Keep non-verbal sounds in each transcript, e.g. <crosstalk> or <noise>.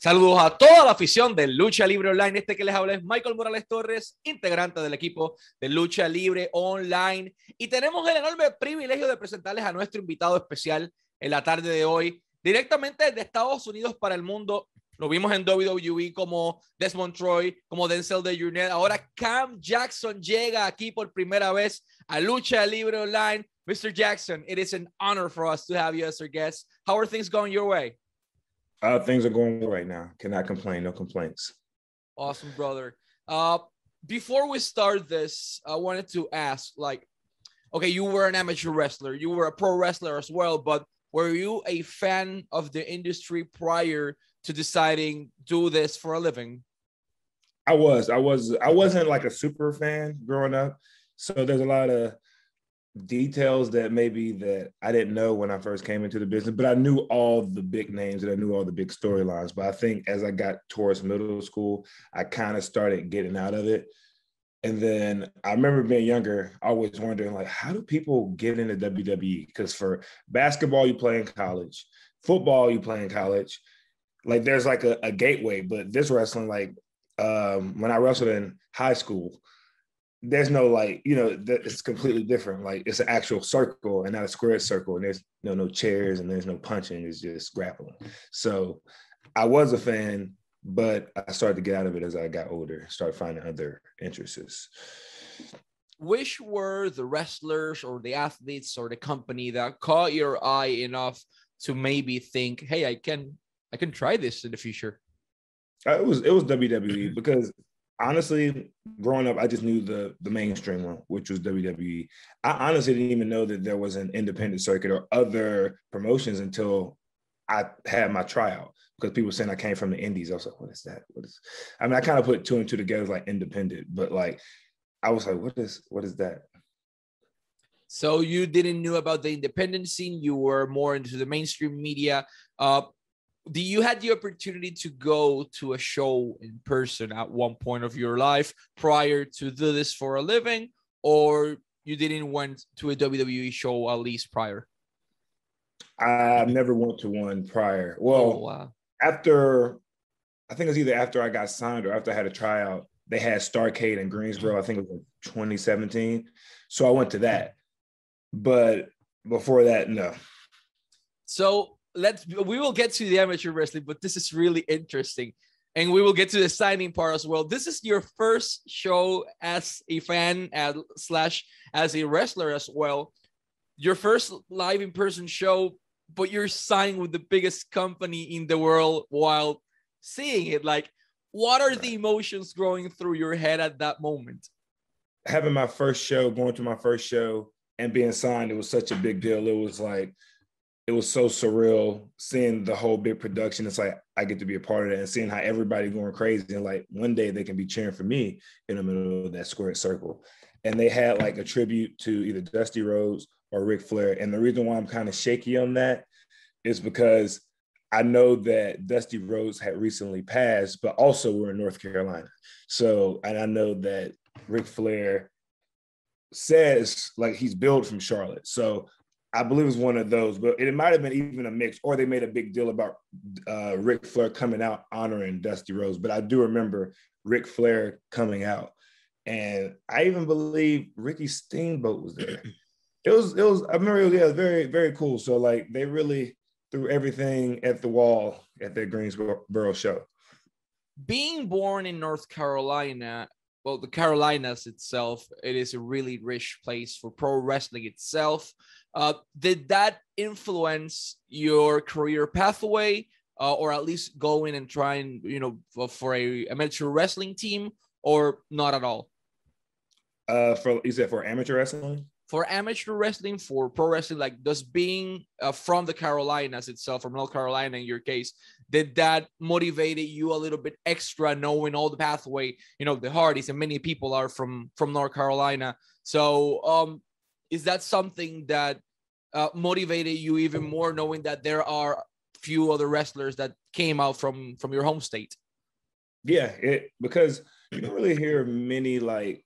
Saludos a toda la afición de Lucha Libre Online. Este que les habla es Michael Morales Torres, integrante del equipo de Lucha Libre Online. Y tenemos el enorme privilegio de presentarles a nuestro invitado especial en la tarde de hoy, directamente desde Estados Unidos para el mundo. Lo vimos en WWE como Desmond Troy, como Denzel de Jurnet. Ahora Cam Jackson llega aquí por primera vez a Lucha Libre Online. Mr. Jackson, it is an honor for us to have you as our guest. How are things going your way? Uh, things are going well right now. Cannot complain. No complaints. Awesome, brother. Uh, before we start this, I wanted to ask, like, okay, you were an amateur wrestler, you were a pro wrestler as well, but were you a fan of the industry prior to deciding do this for a living? I was. I was. I wasn't like a super fan growing up, so there's a lot of details that maybe that I didn't know when I first came into the business, but I knew all the big names and I knew all the big storylines. But I think as I got towards middle school, I kind of started getting out of it. And then I remember being younger, always wondering like, how do people get into WWE? Because for basketball, you play in college, football, you play in college. Like there's like a, a gateway, but this wrestling, like um, when I wrestled in high school, there's no like you know that it's completely different. Like it's an actual circle and not a square circle and there's you know, no chairs and there's no punching it's just grappling. So i was a fan but i started to get out of it as i got older started finding other interests. Which were the wrestlers or the athletes or the company that caught your eye enough to maybe think hey i can i can try this in the future? Uh, it was it was wwe because honestly, growing up, I just knew the the mainstream one, which was WWE. I honestly didn't even know that there was an independent circuit or other promotions until I had my tryout because people saying I came from the indies. I was like, what is that? What is I mean, I kind of put two and two together like independent, but like I was like, what is what is that? So you didn't know about the independent scene. You were more into the mainstream media. Uh, do you had the opportunity to go to a show in person at one point of your life prior to do this for a living or you didn't went to a wwe show at least prior? I never went to one prior. Well oh, wow. after i think it was either after i got signed or after i had a tryout they had starrcade in greensboro. I think it was 2017 so i went to that. But before that no. So let's we will get to the amateur wrestling, but this is really interesting. And we will get to the signing part as well. This is your first show as a fan as, slash as a wrestler as well. Your first live in person show, but you're signing with the biggest company in the world while seeing it. Like, what are the emotions growing through your head at that moment? Having my first show, going to my first show, and being signed, it was such a big deal. It was like it was so surreal seeing the whole big production. It's like I get to be a part of that and seeing how everybody going crazy. And like one day they can be cheering for me in the middle of that squared circle. And they had like a tribute to either Dusty Rhodes or Ric Flair. And the reason why I'm kind of shaky on that is because I know that Dusty Rhodes had recently passed, but also we're in North Carolina. So, and I know that Ric Flair says like he's billed from Charlotte. So I believe it was one of those, but it might have been even a mix, or they made a big deal about uh, Ric Flair coming out honoring Dusty Rhodes. But I do remember Ric Flair coming out, and I even believe Ricky Steamboat was there. <clears throat> It was, it was. I remember, it was, yeah, it was very, very cool. So like, they really threw everything at the wall at their Greensboro show. Being born in North Carolina, well, the Carolinas itself, it is a really rich place for pro wrestling itself. Uh, did that influence your career pathway, uh, or at least going and trying, you know, for, for a amateur wrestling team, or not at all? Uh, for you said for amateur wrestling. For amateur wrestling, for pro wrestling, like does being uh, from the Carolinas itself, from North Carolina in your case, did that motivated you a little bit extra, knowing all the pathway? You know, the Hardys and many people are from from North Carolina. So, um, is that something that uh, motivated you even more knowing that there are few other wrestlers that came out from from your home state yeah it because you don't really hear many like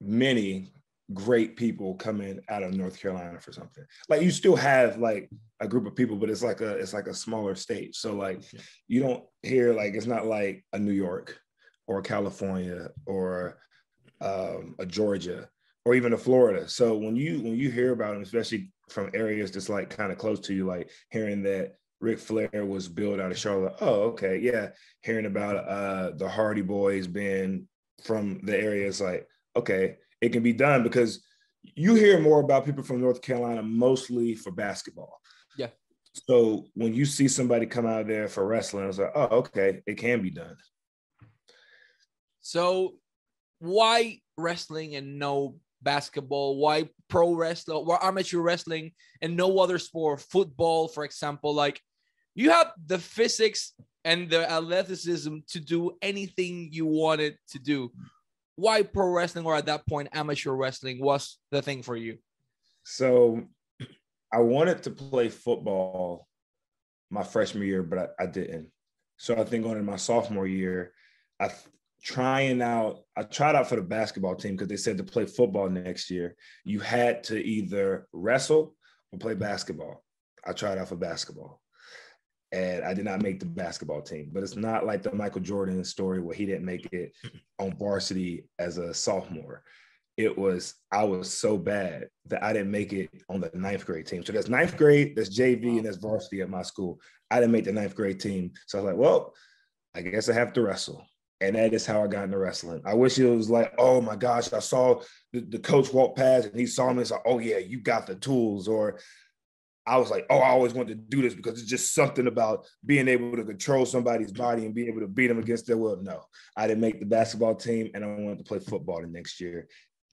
many great people coming out of North Carolina for something. Like you still have like a group of people, but it's like a it's like a smaller state. So like you don't hear like it's not like a New York or California or um, a Georgia or even a Florida. So when you when you hear about them, especially from areas that's like kind of close to you, like hearing that Ric Flair was built out of Charlotte. Oh, okay, yeah. Hearing about uh the Hardy Boys being from the area, it's like okay, it can be done because you hear more about people from North Carolina mostly for basketball. Yeah. So when you see somebody come out there for wrestling, it's like, oh, okay, it can be done. So why wrestling and no basketball? Why pro wrestling? Why amateur wrestling and no other sport? Football, for example, like you have the physics and the athleticism to do anything you wanted to do why pro wrestling or at that point amateur wrestling was the thing for you? So I wanted to play football my freshman year, but I, I didn't. So I think going into my sophomore year, I trying out, I tried out for the basketball team because they said to play football next year, you had to either wrestle or play basketball. I tried out for basketball and I did not make the basketball team. But it's not like the Michael Jordan story where he didn't make it on varsity as a sophomore. It was I was so bad that I didn't make it on the ninth grade team. So that's ninth grade, that's JV, and that's varsity at my school. I didn't make the ninth grade team. So I was like, well, I guess I have to wrestle. And that is how I got into wrestling. I wish it was like, oh my gosh, I saw the, the coach walk past and he saw me. It's like, oh yeah, you got the tools. Or I was like, oh, I always wanted to do this because it's just something about being able to control somebody's body and being able to beat them against their will. No, I didn't make the basketball team and I wanted to play football the next year.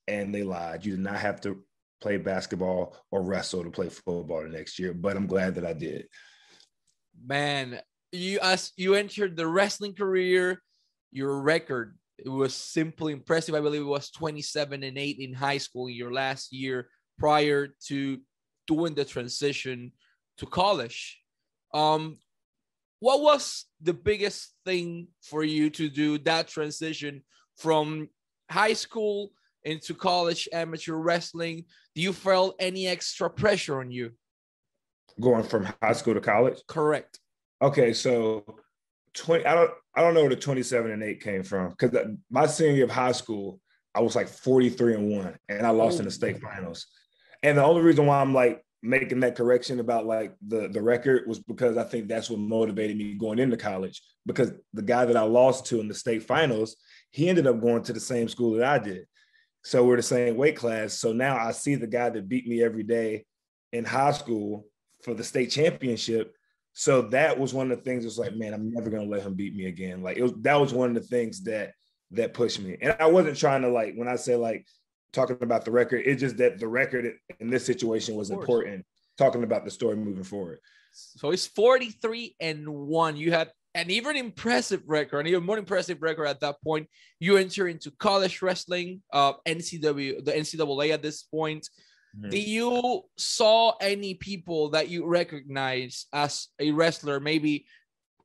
And they lied. You did not have to play basketball or wrestle to play football the next year, but I'm glad that I did. Man, you as you entered the wrestling career, your record it was simply impressive. I believe it was 27 and 8 in high school in your last year prior to doing the transition to college. Um, what was the biggest thing for you to do that transition from high school into college amateur wrestling? Do you feel any extra pressure on you? Going from high school to college? Correct. Okay, so 20 I don't I don't know where the 27 and 8 came from because my senior year of high school, I was like 43 and 1 and I lost oh. in the state finals. And the only reason why I'm like making that correction about like the the record was because I think that's what motivated me going into college. Because the guy that I lost to in the state finals, he ended up going to the same school that I did. So we're the same weight class. So now I see the guy that beat me every day in high school for the state championship. So that was one of the things. It's like, man, I'm never gonna let him beat me again. Like it was that was one of the things that that pushed me. And I wasn't trying to like when I say like talking about the record. It's just that the record in this situation was important. Talking about the story moving forward. So it's 43 and one. You had an even impressive record, an even more impressive record at that point. You enter into college wrestling, uh, NCW, the NCAA at this point. Mm-hmm. Do you saw any people that you recognize as a wrestler, maybe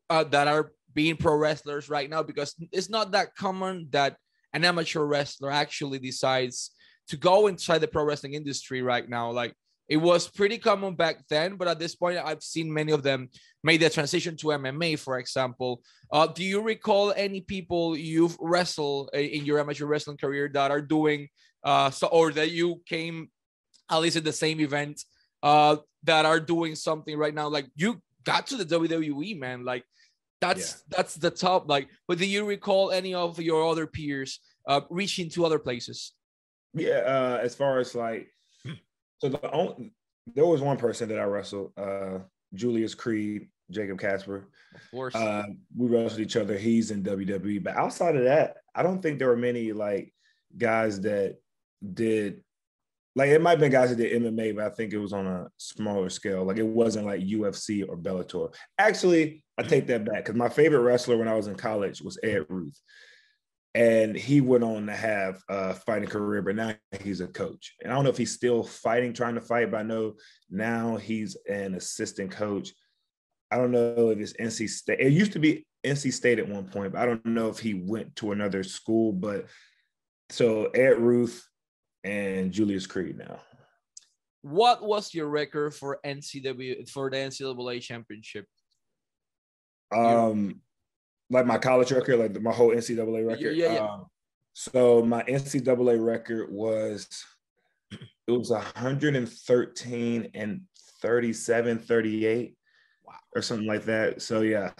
uh, that are being pro wrestlers right now? Because it's not that common that an amateur wrestler actually decides to go inside the pro wrestling industry right now. Like it was pretty common back then, but at this point, I've seen many of them made their transition to MMA, for example. Uh, do you recall any people you've wrestled in your amateur wrestling career that are doing uh, so, or that you came at least at the same event uh, that are doing something right now? Like you got to the WWE, man. Like that's yeah. that's the top. Like, but do you recall any of your other peers uh, reaching to other places? Yeah, uh, as far as like, so the only there was one person that I wrestled, uh, Julius Creed, Jacob Kasper. Of course, uh, we wrestled each other. He's in WWE, but outside of that, I don't think there were many like guys that did. Like it might have been guys that did MMA, but I think it was on a smaller scale. Like it wasn't like UFC or Bellator. Actually, I take that back because my favorite wrestler when I was in college was Ed Ruth and he went on to have a fighting career, but now he's a coach. And I don't know if he's still fighting, trying to fight, but I know now he's an assistant coach. I don't know if it's NC State. It used to be NC State at one point, but I don't know if he went to another school. But so Ed Ruth, and Julius Creed now. What was your record for NCW for the NCAA championship? Um, like my college record, like my whole NCAA record. Yeah, yeah. Um, so my NCAA record was it was 113 and 37, 38, wow. or something like that. So yeah,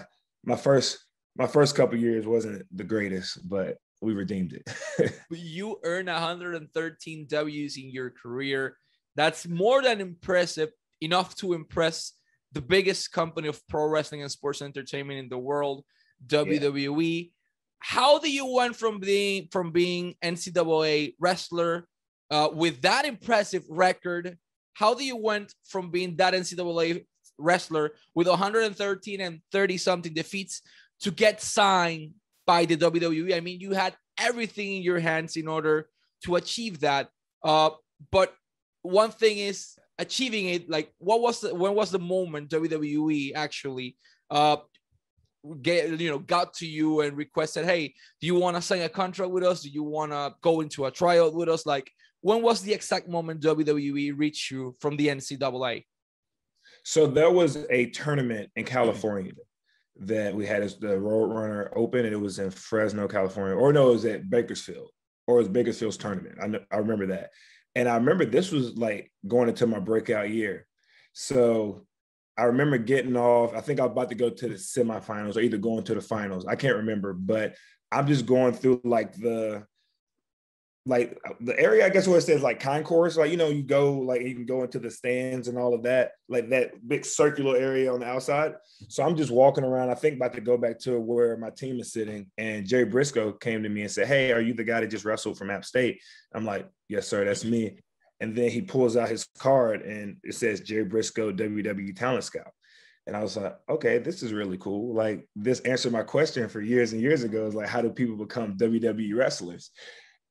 my first my first couple years wasn't the greatest, but we redeemed it. <laughs> you earned 113 W's in your career. That's more than impressive, enough to impress the biggest company of pro wrestling and sports entertainment in the world, WWE. Yeah. How do you went from being from being NCAA wrestler uh, with that impressive record? How do you went from being that NCAA wrestler with 113 and 30 something defeats to get signed by the WWE? I mean, you had everything in your hands in order to achieve that. Uh, but one thing is achieving it. Like, what was the when was the moment WWE actually uh get you know got to you and requested, hey, do you want to sign a contract with us? Do you want to go into a tryout with us? Like, when was the exact moment WWE reached you from the NCAA? So there was a tournament in mm-hmm. California that we had as the Roadrunner Open, and it was in Fresno, California, or no, it was at Bakersfield, or it was Bakersfield's tournament. I know, I remember that, and I remember this was like going into my breakout year. So I remember getting off. I think I was about to go to the semifinals or either going to the finals. I can't remember, but I'm just going through like the like the area, I guess where it says like concourse, like you know, you go like you can go into the stands and all of that, like that big circular area on the outside. So I'm just walking around. I think about to go back to where my team is sitting, and Jerry Briscoe came to me and said, "Hey, are you the guy that just wrestled from App State?" I'm like, "Yes, sir, that's me." And then he pulls out his card and it says Jerry Briscoe, WWE Talent Scout. And I was like, okay, this is really cool. Like this answered my question for years and years ago. Is like, how do people become WWE wrestlers?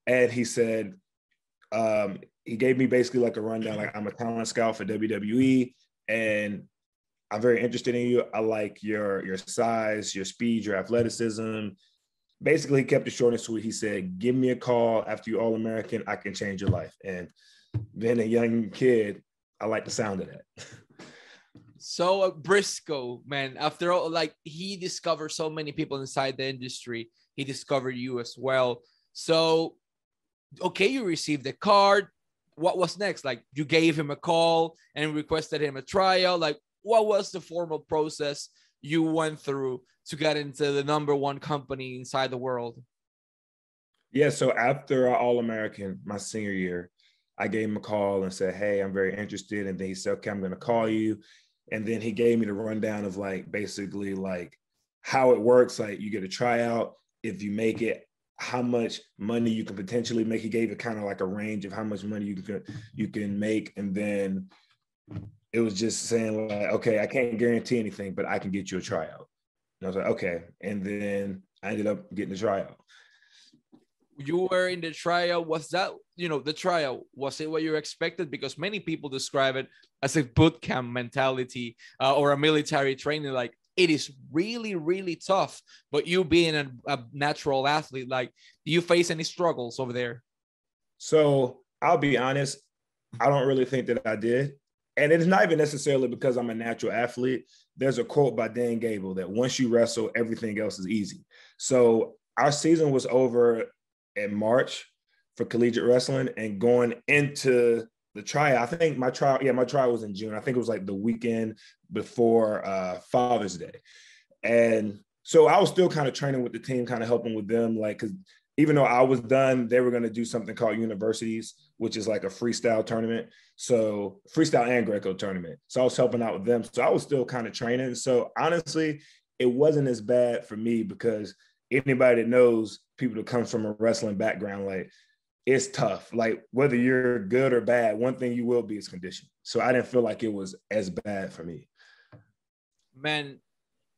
and he said um, he gave me basically like a rundown like i'm a talent scout for wwe and i'm very interested in you i like your your size your speed your athleticism basically he kept it short and sweet he said give me a call after you all american i can change your life and being a young kid i like the sound of that so uh, briscoe man after all like he discovered so many people inside the industry he discovered you as well so okay, you received the card. What was next? Like you gave him a call and requested him a trial. Like what was the formal process you went through to get into the number one company inside the world? Yeah, so after All American, my senior year, I gave him a call and said, Hey, I'm very interested. And then he said, Okay, I'm going to call you. And then he gave me the rundown of like basically like how it works. Like you get a tryout. If you make it, how much money you can potentially make. He gave it kind of like a range of how much money you can you can make, and then it was just saying like, okay, I can't guarantee anything, but I can get you a tryout. And I was like, okay, and then I ended up getting the tryout. You were in the trial. Was that you know the trial? Was it what you expected? Because many people describe it as a boot camp mentality uh, or a military training. Like it is really really tough but you being a, a, natural athlete like do you face any struggles over there so i'll be honest i don't really think that i did and it's not even necessarily because i'm a natural athlete there's a quote by dan gable that once you wrestle everything else is easy so our season was over in march for collegiate wrestling and going into the trial. I think my trial, yeah, my trial was in June. I think it was like the weekend before uh, Father's Day, and so I was still kind of training with the team, kind of helping with them, like because even though I was done, they were going to do something called universities, which is like a freestyle tournament. So freestyle and Greco tournament. So I was helping out with them. So I was still kind of training. So honestly, it wasn't as bad for me because anybody that knows people that come from a wrestling background, like it's tough. Like whether you're good or bad, one thing you will be is conditioned. So I didn't feel like it was as bad for me. Man,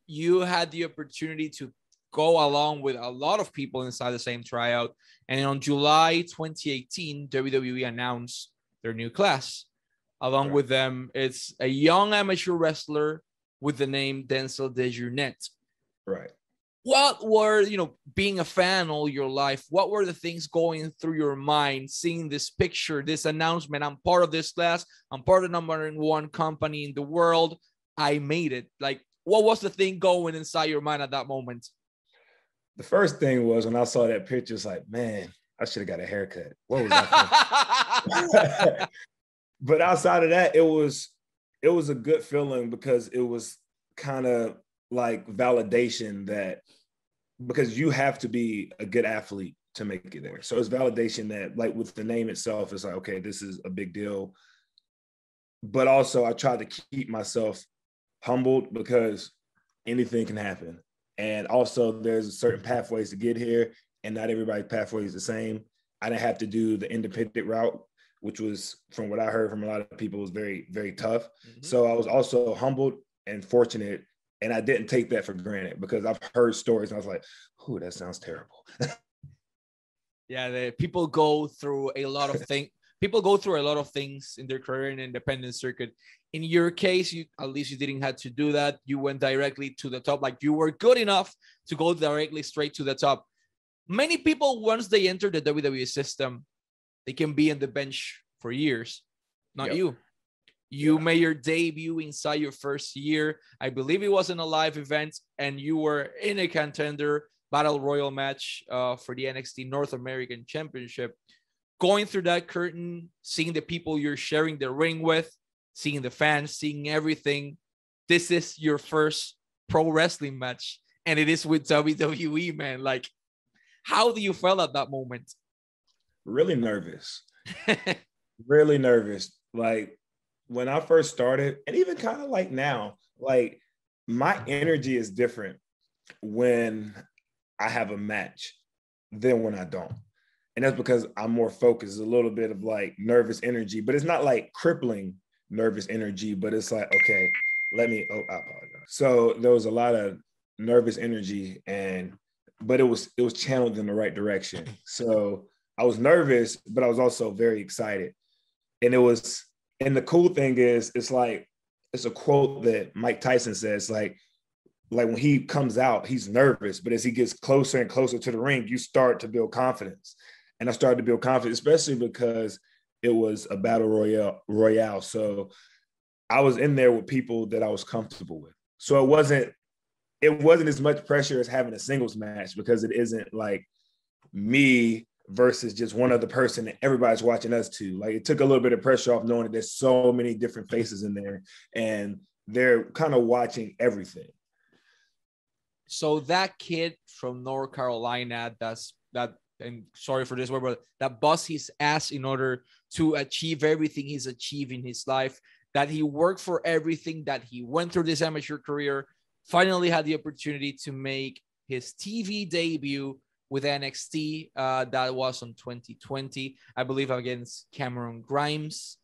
you had the opportunity to go along with a lot of people inside the same tryout. And on July 2018, WWE announced their new class. Along right. with them, it's a young amateur wrestler with the name Denzel Dejournette. Right. What were you know being a fan all your life what were the things going through your mind seeing this picture this announcement i'm part of this class i'm part of the number one company in the world i made it. Like what was the thing going inside your mind at that moment? The first thing was when i saw that picture it's like man i should have got a haircut. What was <laughs> that <laughs> but outside of that it was it was a good feeling because it was kind of like validation that because you have to be a good athlete to make it there. So it's validation that like with the name itself, it's like, okay, this is a big deal. But also I try to keep myself humbled because anything can happen. And also there's certain pathways to get here and not everybody's pathway is the same. I didn't have to do the independent route, which was from what I heard from a lot of people was very, very tough. Mm-hmm. So I was also humbled and fortunate and I didn't take that for granted because I've heard stories and I was like, "Ooh, that sounds terrible." <laughs> yeah, the, people go through a lot of things. people go through a lot of things in their career in the independent circuit. In your case, you at least you didn't have to do that. You went directly to the top. Like you were good enough to go directly straight to the top. Many people, once they enter the WWE system, they can be in the bench for years. Not yep. you. You yeah. made your debut inside your first year. I believe it was in a live event, and you were in a contender battle royal match uh, for the NXT North American Championship. Going through that curtain, seeing the people you're sharing the ring with, seeing the fans, seeing everything. This is your first pro wrestling match, and it is with <laughs> WWE, man. Like, how do you feel at that moment? Really nervous. <laughs> really nervous. Like when I first started, and even kind of like now, like my energy is different when I have a match than when I don't. And that's because I'm more focused, a little bit of like nervous energy, but it's not like crippling nervous energy, but it's like, okay, let me, oh, I apologize. So there was a lot of nervous energy and, but it was, it was channeled in the right direction. So I was nervous, but I was also very excited. And it was, and the cool thing is, it's like it's a quote that Mike Tyson says, like, like when he comes out, he's nervous, but as he gets closer and closer to the ring, you start to build confidence. And I started to build confidence, especially because it was a battle royale royale. So I was in there with people that I was comfortable with. So it wasn't it wasn't as much pressure as having a singles match because it isn't like me versus just one other person that everybody's watching us to. Like it took a little bit of pressure off knowing that there's so many different faces in there and they're kind of watching everything. So that kid from North Carolina that's that and sorry for this word, but that bust his ass in order to achieve everything he's achieved in his life, that he worked for everything, that he went through this amateur career, finally had the opportunity to make his TV debut with NXT. Uh, that was on 2020, I believe, against Cameron Grimes.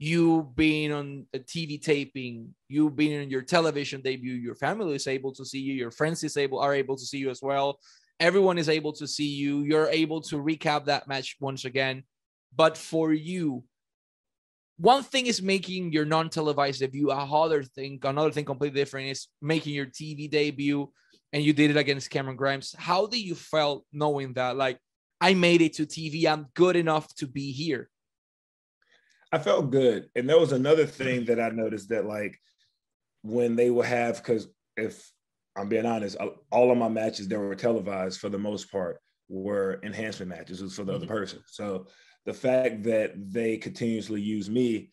You being on a TV taping, you being on your television debut, your family is able to see you, your friends is able are able to see you as well. Everyone is able to see you. You're able to recap that match once again. But for you, one thing is making your non-televised debut. Another thing, another thing completely different is making your TV debut and you did it against Cameron Grimes. How do you felt knowing that like I made it to TV, I'm good enough to be here? I felt good. And there was another thing that I noticed that like when they will have because if I'm being honest, all of my matches that were televised for the most part were enhancement matches. It was for the mm-hmm. other person. So the fact that they continuously use me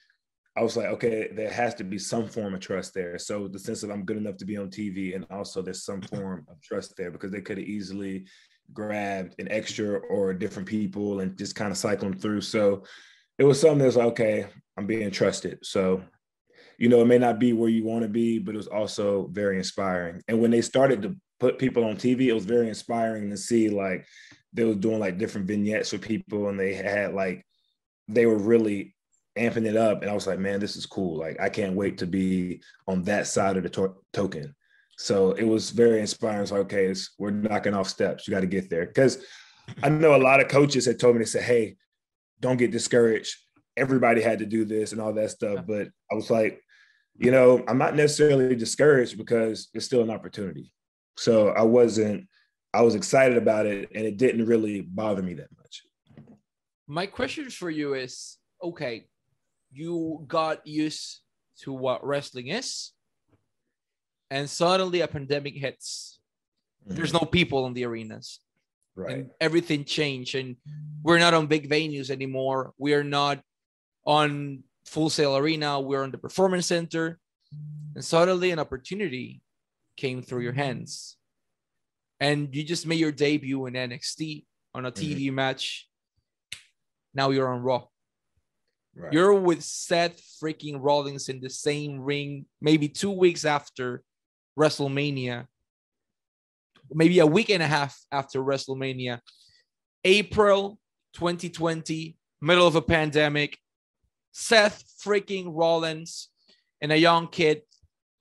I was like, okay, there has to be some form of trust there. So the sense that I'm good enough to be on TV, and also there's some mm-hmm. form of trust there because they could have easily grabbed an extra or different people and just kind of cycle them through. So it was something that's like, okay, I'm being trusted. So, you know, it may not be where you want to be, but it was also very inspiring. And when they started to put people on TV, it was very inspiring to see like they were doing like different vignettes with people and they had like they were really amping it up and i was like man this is cool. Like i can't wait to be on that side of the to- token. So it was very inspiring. So okay we're knocking off steps. You got to get there. Because i know a lot of coaches had told me to say hey don't get discouraged. Everybody had to do this and all that stuff. But i was like you know i'm not necessarily discouraged because it's still an opportunity. So I wasn't, I was excited about it and it didn't really bother me that much. My question for you is okay, you got used to what wrestling is, and suddenly a pandemic hits. Mm-hmm. There's no people in the arenas. Right. And everything changed, and we're not on big venues anymore. We are not on Full Sail Arena. We're on the Performance Center, and suddenly an opportunity came through your hands, and you just made your debut in NXT on a TV mm-hmm. match. Now you're on Raw. Right. You're with Seth freaking Rollins in the same ring, maybe two weeks after WrestleMania, maybe a week and a half after WrestleMania. April 2020, middle of a pandemic. Seth freaking Rollins and a young kid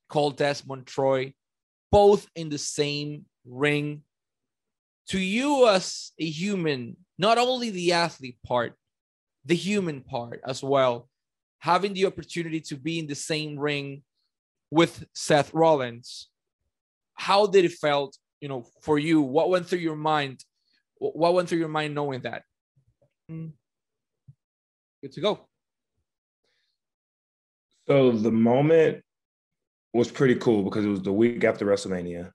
called Desmond Troy, both in the same ring. To you, as a human, not only the athlete part, the human part as well. Having the opportunity to be in the same ring with Seth Rollins, how did it felt, you know, for you? What went through your mind? What went through your mind knowing that? Hmm. Good to go. So the moment was pretty cool because it was the week after WrestleMania.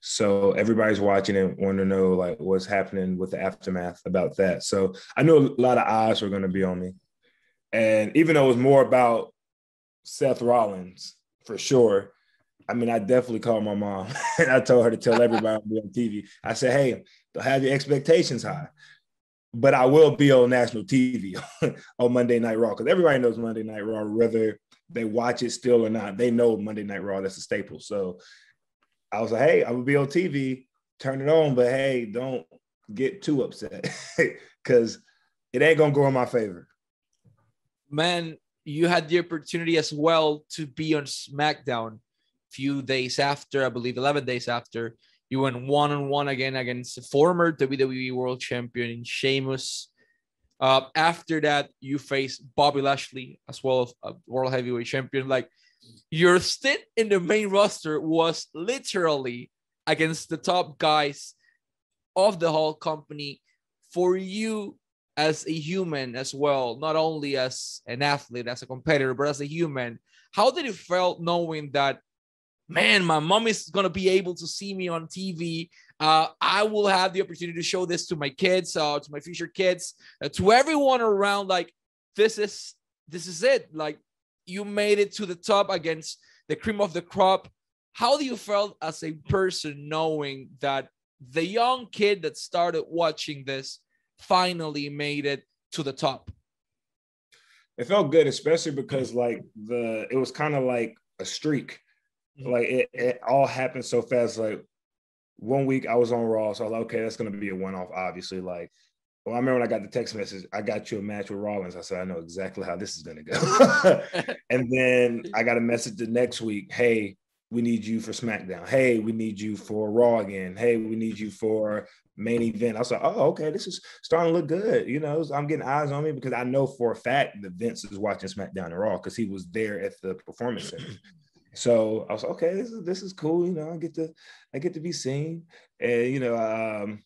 So everybody's watching and want to know like what's happening with the aftermath about that. So I knew a lot of eyes were going to be on me. And even though it was more about Seth Rollins for sure, I mean, I definitely called my mom <laughs> and I told her to tell everybody on TV. I said, hey, don't have your expectations high, but I will be on national TV <laughs> on Monday Night Raw because everybody knows Monday Night Raw, whether they watch it still or not. They know Monday Night Raw, that's a staple. So I was like, hey, I'm gonna be on TV, turn it on, but hey, don't get too upset <laughs> because it ain't gonna go in my favor. Man, you had the opportunity as well to be on SmackDown few days after, I believe 11 days after, you went one on one again against the former WWE World Champion Sheamus. Uh, after that, you faced Bobby Lashley as well, a World Heavyweight Champion. Like your stint in the main roster was literally against the top guys of the whole company for you as a human as well, not only as an athlete, as a competitor, but as a human. How did it felt knowing that, man, my mom is gonna be able to see me on TV? Uh, I will have the opportunity to show this to my kids, uh, to my future kids, uh, to everyone around. Like, this is this is it. Like, you made it to the top against the cream of the crop. How do you felt as a person knowing that the young kid that started watching this finally made it to the top? It felt good, especially because like the it was kind of like a streak. Mm-hmm. Like it, it all happened so fast. Like one week I was on Raw, so I was like, okay, that's gonna be a one-off, obviously. Like well, I remember when I got the text message, I got you a match with Rollins. I said, I know exactly how this is going to go. <laughs> and then <laughs> I got a message the next week Hey, we need you for SmackDown. Hey, we need you for Raw again. Hey, we need you for main event. I was like, oh, okay, this is starting to look good. You know, I'm getting eyes on me because I know for a fact that Vince is watching SmackDown and Raw because he was there at the performance center. <clears throat> So I was like, okay, this is this is cool. You know, I get to I get to be seen, and you know, um,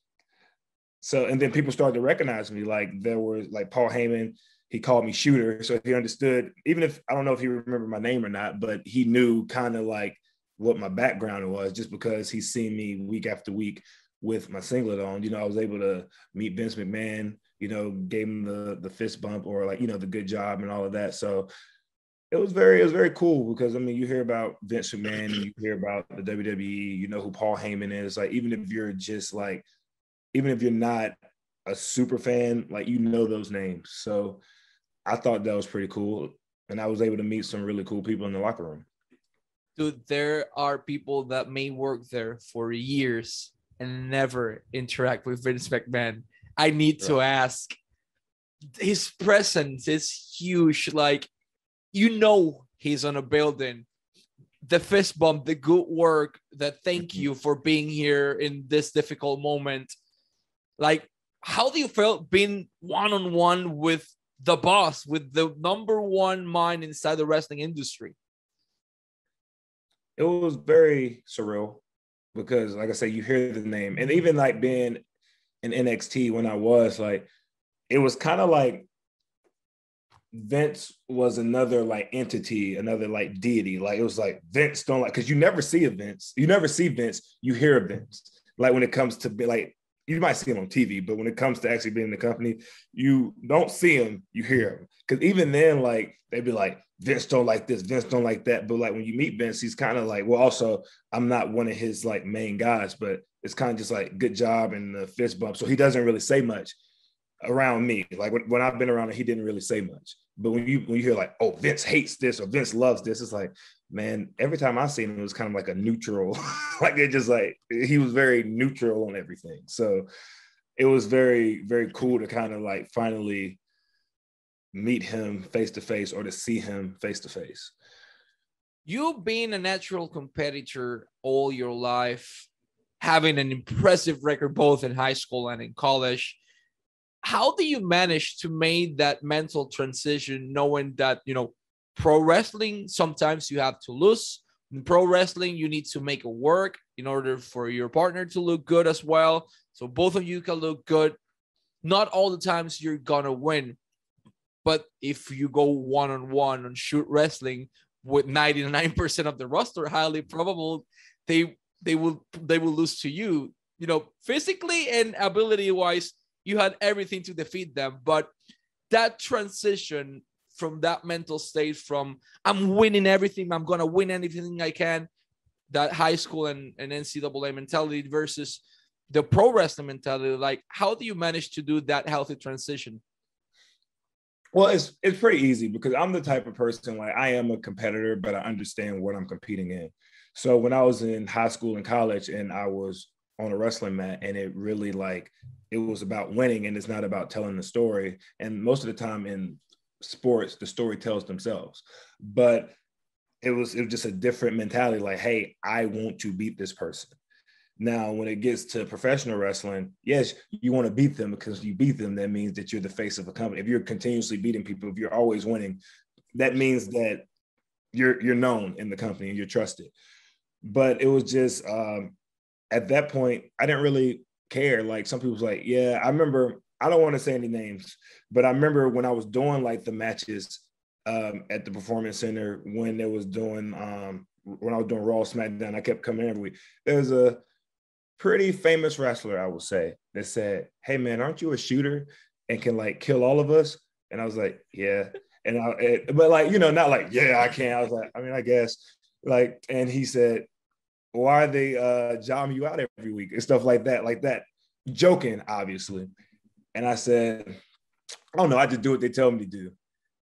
so and then people started to recognize me. Like there was like Paul Heyman, he called me shooter. So he understood, even if I don't know if he remembered my name or not, but he knew kind of like what my background was just because he's seen me week after week with my singlet on. You know, I was able to meet Vince McMahon, you know, gave him the the fist bump or like, you know, the good job and all of that. So it was very it was very cool because I mean you hear about Vince McMahon you hear about the WWE, you know who Paul Heyman is. Like even if you're just like even if you're not a super fan, like you know those names. So I thought that was pretty cool. And I was able to meet some really cool people in the locker room. Dude, there are people that may work there for years and never interact with Vince McMahon. I need right. to ask. His presence is huge. Like, you know, he's on a building. The fist bump, the good work, the thank mm-hmm. you for being here in this difficult moment like, how do you feel being one on one with the boss, with the number one mind inside the wrestling industry? It was very surreal. because, like I said, you hear the name, and even like being in NXT when I was like, it was kind of like Vince was another like entity, another like deity. Like it was like Vince don't like because you never see Vince, you never see Vince, you hear Vince. Like when it comes to like you might see him on TV, but when it comes to actually being in the company, you don't see him, you hear him. Because even then, like they'd be like, Vince don't like this, Vince don't like that. But like when you meet Vince, he's kind of like, well, also I'm not one of his like main guys, but it's kind of just like good job and the fist bump. So he doesn't really say much around me. Like when, when I've been around him, he didn't really say much. But when you when you hear like, oh, Vince hates this or Vince loves this, it's like, man, every time I seen him, it was kind of like a neutral, <laughs> like it just like he was very neutral on everything. So it was very, very cool to kind of like finally meet him face to face or to see him face to face. You being a natural competitor all your life, having an impressive record both in high school and in college, how do you manage to make that mental transition knowing that, you know, pro wrestling sometimes you have to lose. In pro wrestling you need to make it work in order for your partner to look good as well. So both of you can look good. Not all the times you're gonna win but if you go one-on-one on shoot wrestling with 99% of the roster highly probable they they will they will lose to you you know physically and ability wise you had everything to defeat them. But that transition from that mental state from I'm winning everything, I'm gonna win anything I can, that high school and, and NCAA mentality versus the pro wrestling mentality. Like, how do you manage to do that healthy transition? Well, it's it's pretty easy because I'm the type of person like I am a competitor, but I understand what I'm competing in. So when I was in high school and college and I was on a wrestling mat and it really like it was about winning and it's not about telling the story. And most of the time in sports, the story tells themselves. But it was it was just a different mentality. Like, hey, I want to beat this person. Now, when it gets to professional wrestling, yes, you want to beat them because you beat them. That means that you're the face of a company. If you're continuously beating people, if you're always winning, that means that you're you're known in the company and you're trusted. But it was just um, at that point, I didn't really care. Like some people's like, yeah, I remember I don't want to say any names, but I remember when I was doing like the matches um, at the Performance Center when they was doing um, when I was doing Raw SmackDown, I kept coming every week. There was a pretty famous wrestler, I would say, that said, "Hey man, aren't you a shooter and can like kill all of us?" And I was like, "Yeah." And I, it, but like you know, not like yeah, I can. I was like, I mean, I guess like, and he said, "Why are they uh, jobbing you out every week and stuff like that, like that?" Joking, obviously. And I said, I don't know. I just do what they tell me to do.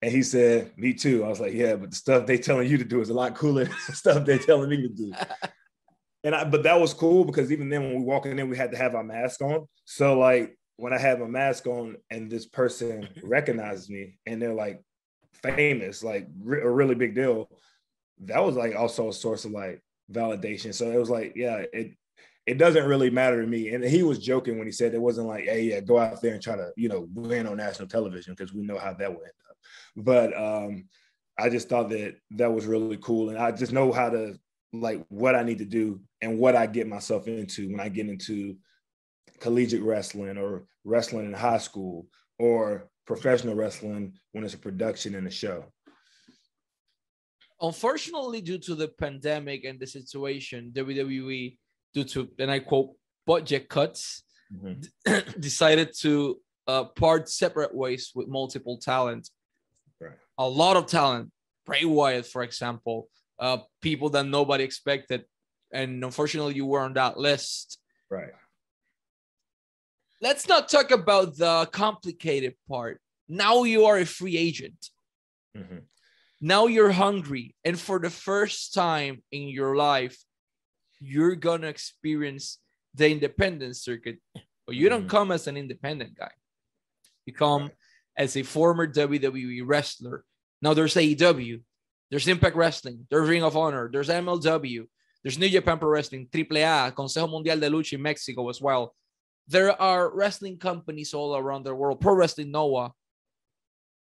And he said, Me too. I was like, Yeah, but the stuff they telling you to do is a lot cooler than the stuff they're telling me to do. <laughs> and I, but that was cool because even then, when we walking in, we had to have our mask on. So like when I have a mask on and this person <laughs> recognizes me and they're like famous, like a really big deal, that was like also a source of like validation. So it was like, yeah, it it doesn't really matter to me. And he was joking when he said it wasn't like, hey, yeah, go out there and try to, you know, win on national television because we know how that would end up. But um, I just thought that that was really cool. And I just know how to like what I need to do and what I get myself into when I get into collegiate wrestling or wrestling in high school or professional wrestling when it's a production and a show. Unfortunately, due to the pandemic and the situation, WWE due to, and I quote, budget cuts, mm-hmm. <clears throat> decided to uh, part separate ways with multiple talent. Right. A lot of talent. Bray Wyatt, for example, uh, people that nobody expected. And unfortunately, you were on that list. Right. Let's not talk about the complicated part. Now you are a free agent. Mm-hmm. Now you're hungry. And for the first time in your life, you're gonna experience the independent circuit, but you don't mm-hmm. come as an independent guy. You come right. as a former WWE wrestler. Now there's AEW, there's Impact Wrestling, there's Ring of Honor, there's MLW, there's New Japan Pro Wrestling, AAA, Consejo Mundial de Lucha in Mexico as well. There are wrestling companies all around the world, Pro Wrestling Noah.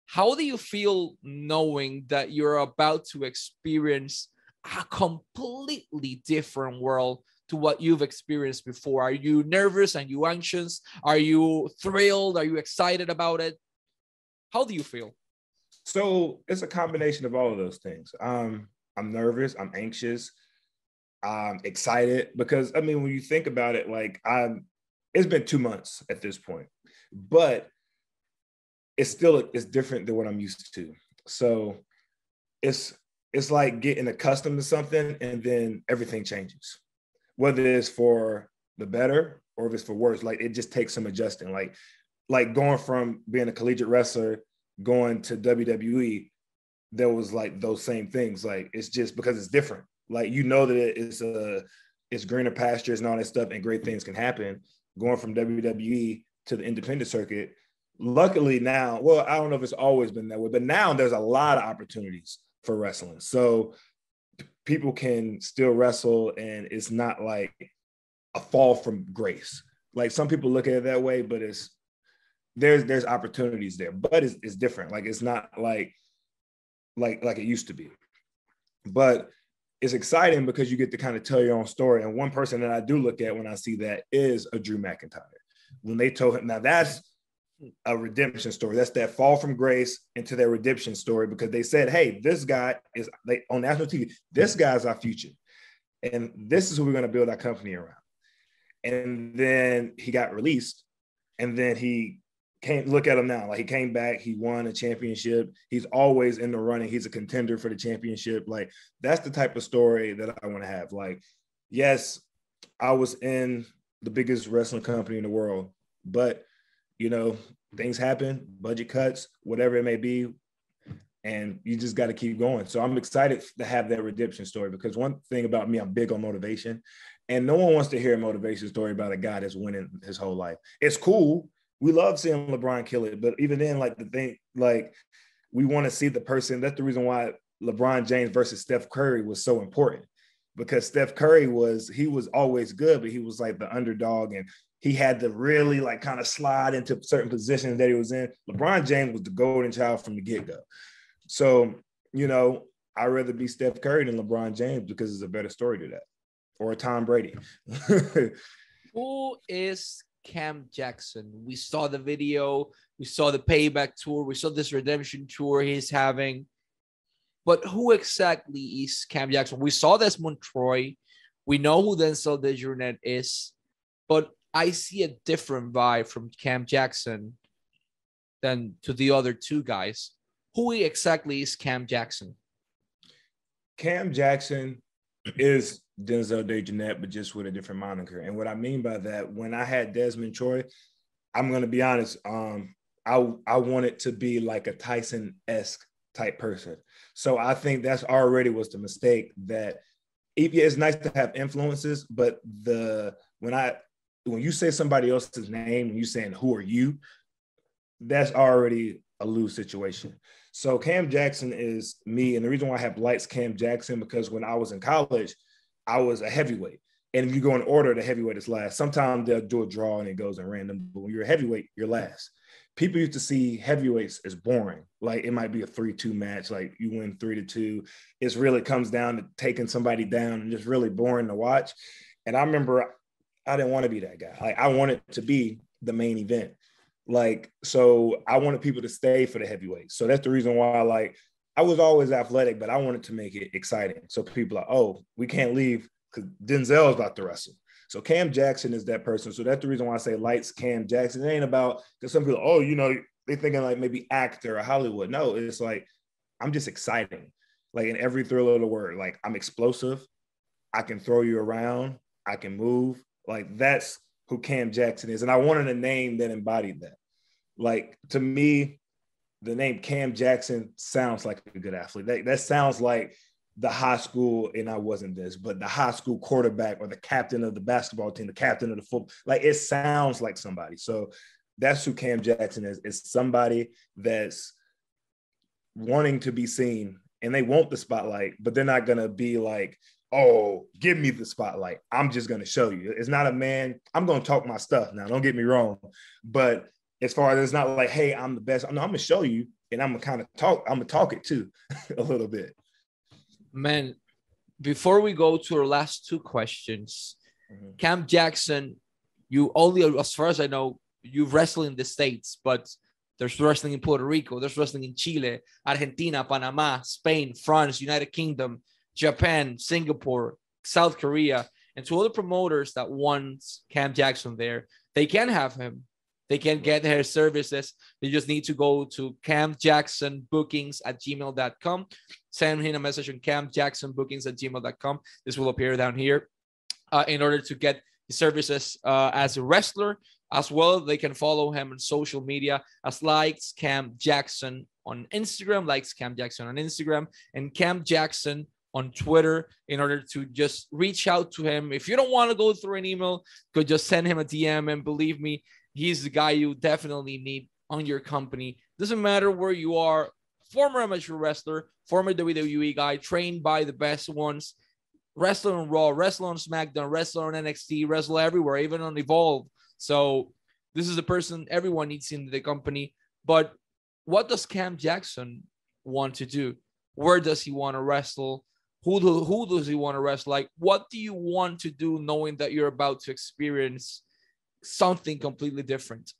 How do you feel knowing that you're about to experience a completely different world to what you've experienced before? Are you nervous? Are you anxious? Are you thrilled? Are you excited about it? How do you feel? So it's a combination of all of those things. Um, I'm nervous. I'm anxious. I'm excited because I mean, when you think about it, like I'm, it's been two months at this point, but it's still it's different than what I'm used to. So it's it's like getting accustomed to something and then everything changes, whether it's for the better or if it's for worse. Like it just takes some adjusting. Like like going from being a collegiate wrestler going to WWE, there was like those same things. Like it's just because it's different. Like you know that it's a it's greener pastures and all that stuff, and great things can happen. Going from WWE to the independent circuit. Luckily now, well, I don't know if it's always been that way, but now there's a lot of opportunities for wrestling. So people can still wrestle, and it's not like a fall from grace. Like some people look at it that way, but it's there's there's opportunities there, but it's, it's different. Like it's not like like like it used to be. But it's exciting because you get to kind of tell your own story. And one person that I do look at when I see that is a Drew McIntyre. When they told him, now that's a redemption story. That's that fall from grace into their redemption story because they said, hey, this guy is they on national TV, this guy's our future. And this is who we're going to build our company around. And then he got released. And then he came look at him now. Like he came back, he won a championship. He's always in the running. He's a contender for the championship. Like that's the type of story that I want to have. Like, yes, I was in the biggest wrestling company in the world, but you know, things happen, budget cuts, whatever it may be. And you just got to keep going. So I'm excited to have that redemption story because one thing about me, I'm big on motivation. And no one wants to hear a motivation story about a guy that's winning his whole life. It's cool we love seeing LeBron kill it, but even then, like the thing, like we want to see the person. That's the reason why LeBron James versus Steph Curry was so important because Steph Curry was he was always good, but he was like the underdog and he had to really like kind of slide into certain positions that he was in. LeBron James was the golden child from the get go. So, you know, I'd rather be Steph Curry than LeBron James because it's a better story to that or Tom Brady. <laughs> Who is Cam Jackson. We saw the video, we saw the payback tour, we saw this redemption tour he's having. But who exactly is Cam Jackson? We saw Desmond Montroy. We know who Denzel Dejournette is, but I see a different vibe from Cam Jackson than to the other two guys. Who exactly is Cam Jackson? Cam Jackson is Denzel Dejournette, but just with a different moniker. And what I mean by that, when I had Desmond Troy, I'm gonna be honest. Um, I I wanted to be like a Tyson esque type person. So I think that's already was the mistake that it's nice to have influences, but the when I when you say somebody else's name and you saying who are you, that's already a lose situation. So Cam Jackson is me, and the reason why I have lights Cam Jackson because when I was in college, I was a heavyweight. And if you go in order, the heavyweight is last. Sometimes they'll do a draw and it goes in random, but when you're a heavyweight, you're last. People used to see heavyweights as boring. Like it might be a 3-2 match, like you win three to two. It really comes down to taking somebody down and just really boring to watch. And I remember I didn't want to be that guy. Like I wanted to be the main event. Like, so I wanted people to stay for the heavyweight. So that's the reason why, like, I was always athletic, but I wanted to make it exciting. So people are, oh, we can't leave because Denzel's about to wrestle. So Cam Jackson is that person. So that's the reason why I say lights Cam Jackson. It ain't about because some people, oh, you know, they thinking like maybe actor or Hollywood. No, it's like I'm just exciting. Like in every thrill of the word. Like I'm explosive. I can throw you around. I can move. Like that's who Cam Jackson is. And I wanted a name that embodied that. Like to me, the name Cam Jackson sounds like a good athlete. That, that sounds like the high school, and I wasn't this, but the high school quarterback or the captain of the basketball team, the captain of the football. Like it sounds like somebody. So that's who Cam Jackson is. It's somebody that's wanting to be seen and they want the spotlight, but they're not gonna be like, oh, give me the spotlight. I'm just gonna show you. It's not a man. I'm gonna talk my stuff now. Don't get me wrong, but as far as it's not like, hey, I'm the best. No, I'm gonna show you, and I'm gonna kind of talk. I'm gonna talk it too, <laughs> a little bit. Man, before we go to our last two questions, Mm-hmm. Cam Jackson, you only, as far as I know, you wrestle in the States, but there's wrestling in Puerto Rico, there's wrestling in Chile, Argentina, Panama, Spain, France, United Kingdom, Japan, Singapore, South Korea, and to other promoters that want Cam Jackson there, they can have him. They can get their services. They just need to go to Cam Jackson bookings at gmail.com. Send him a message on Cam Jackson bookings at gmail.com. This will appear down here uh, in order to get the services uh, as a wrestler. As well, they can follow him on social media as lights Cam Jackson on Instagram, lights Cam Jackson on Instagram, and Cam Jackson on Twitter in order to just reach out to him. If you don't want to go through an email, could just send him a DM. And believe me, he's the guy you definitely need on your company. Doesn't matter where you are, former amateur wrestler, former WWE guy, trained by the best ones wrestle on Raw, wrestle on SmackDown, wrestle on NXT, wrestle everywhere, even on Evolve. So this is the person everyone needs in the company. But what does Cam Jackson want to do? Where does he want to wrestle? Who do, who does he want to wrestle? Like, what do you want to do knowing that you're about to experience something completely different?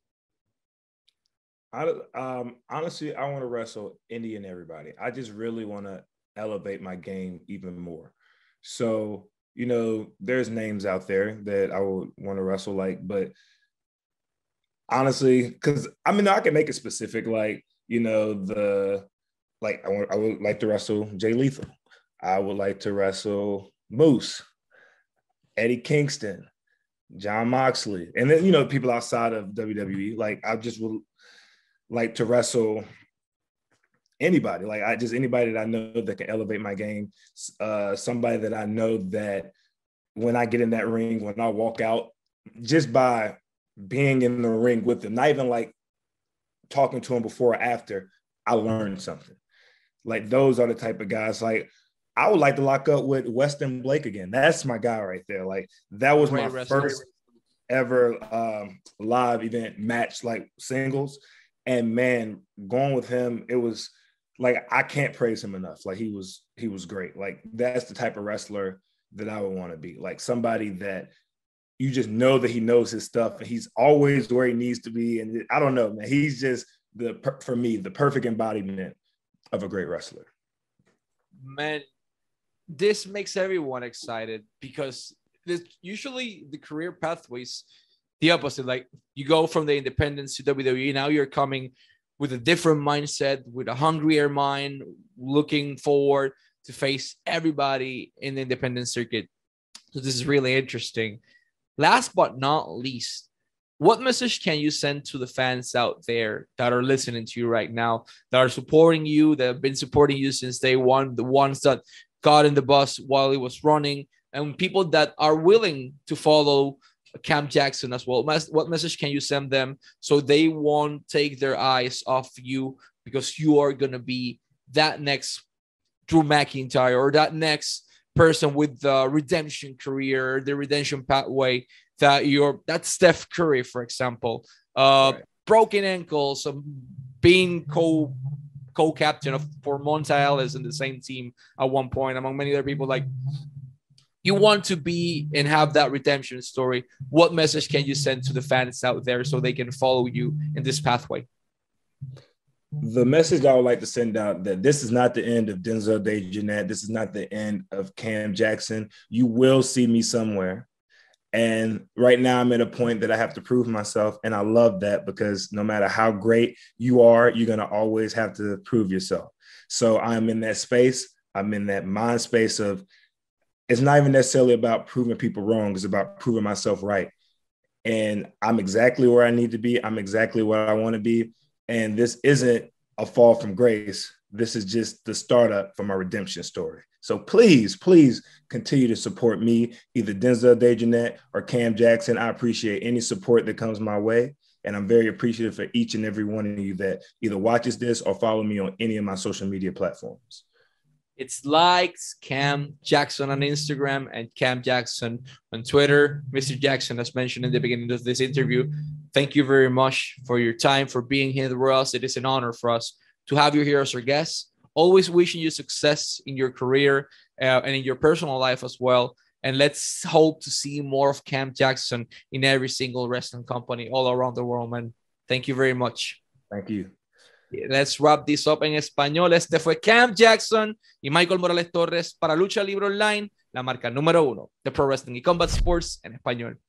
I um honestly, I want to wrestle any and everybody. I just really want to elevate my game even more. So, you know, there's names out there that I would want to wrestle like, but honestly, because I mean, I can make it specific, like, you know, the like I, want, I would like to wrestle Jay Lethal. I would like to wrestle Moose, Eddie Kingston, Jon Moxley, and then you know people outside of WWE. Like I just would like to wrestle anybody. Like I just anybody that I know that can elevate my game. Uh, somebody that I know that when I get in that ring, when I walk out, just by being in the ring with them, not even like talking to them before or after, I learned something. Like those are the type of guys. Like I would like to lock up with Weston Blake again. That's my guy right there. Like that was Great my wrestler. first ever um, live event match, like singles. And man, going with him, it was like I can't praise him enough. Like he was he was great. Like that's the type of wrestler that I would want to be. Like somebody that you just know that he knows his stuff and he's always where he needs to be. And I don't know, man. He's just the for me the perfect embodiment of a great wrestler. Man, this makes everyone excited because this, usually the career pathways the opposite. Like you go from the independence to WWE, now you're coming with a different mindset, with a hungrier mind, looking forward to face everybody in the independent circuit. So this is really interesting. Last but not least, what message can you send to the fans out there that are listening to you right now, that are supporting you, that have been supporting you since day one, the ones that got in the bus while he was running, and people that are willing to follow Cam Jackson as well. What message can you send them so they won't take their eyes off you because you are going to be that next Drew McIntyre or that next person with the redemption career, the redemption pathway that you're that's Steph Curry, for example. Uh, right. broken ankles, um, being co co-captain of for Ellis in the same team at one point, among many other people. Like you want to be and have that redemption story, what message can you send to the fans out there so they can follow you in this pathway? The message I would like to send out that this is not the end of Denzel Dejournette. This is not the end of Cam Jackson. You will see me somewhere. And right now, I'm at a point that I have to prove myself. And I love that because no matter how great you are, you're going to always have to prove yourself. So I'm in that space. I'm in that mind space of it's not even necessarily about proving people wrong, it's about proving myself right. And I'm exactly where I need to be. I'm exactly where I want to be. And this isn't a fall from grace. This is just the startup for my redemption story. So please, please continue to support me, either Denzel Dejournette or Cam Jackson. I appreciate any support that comes my way. And I'm very appreciative for each and every one of you that either watches this or follow me on any of my social media platforms. It's lights Cam Jackson on Instagram and Cam Jackson on Twitter. Mr. Jackson, as mentioned in the beginning of this interview, thank you very much for your time, for being here with us. It is an honor for us to have you here as our guest. Always wishing you success in your career uh, and in your personal life as well. And let's hope to see more of Cam Jackson in every single wrestling company all around the world, man. Thank you very much. Thank you. Let's wrap this up en español. Este fue Cam Jackson y Michael Morales Torres para Lucha Libre Online, la marca número uno de Pro Wrestling y Combat Sports en español.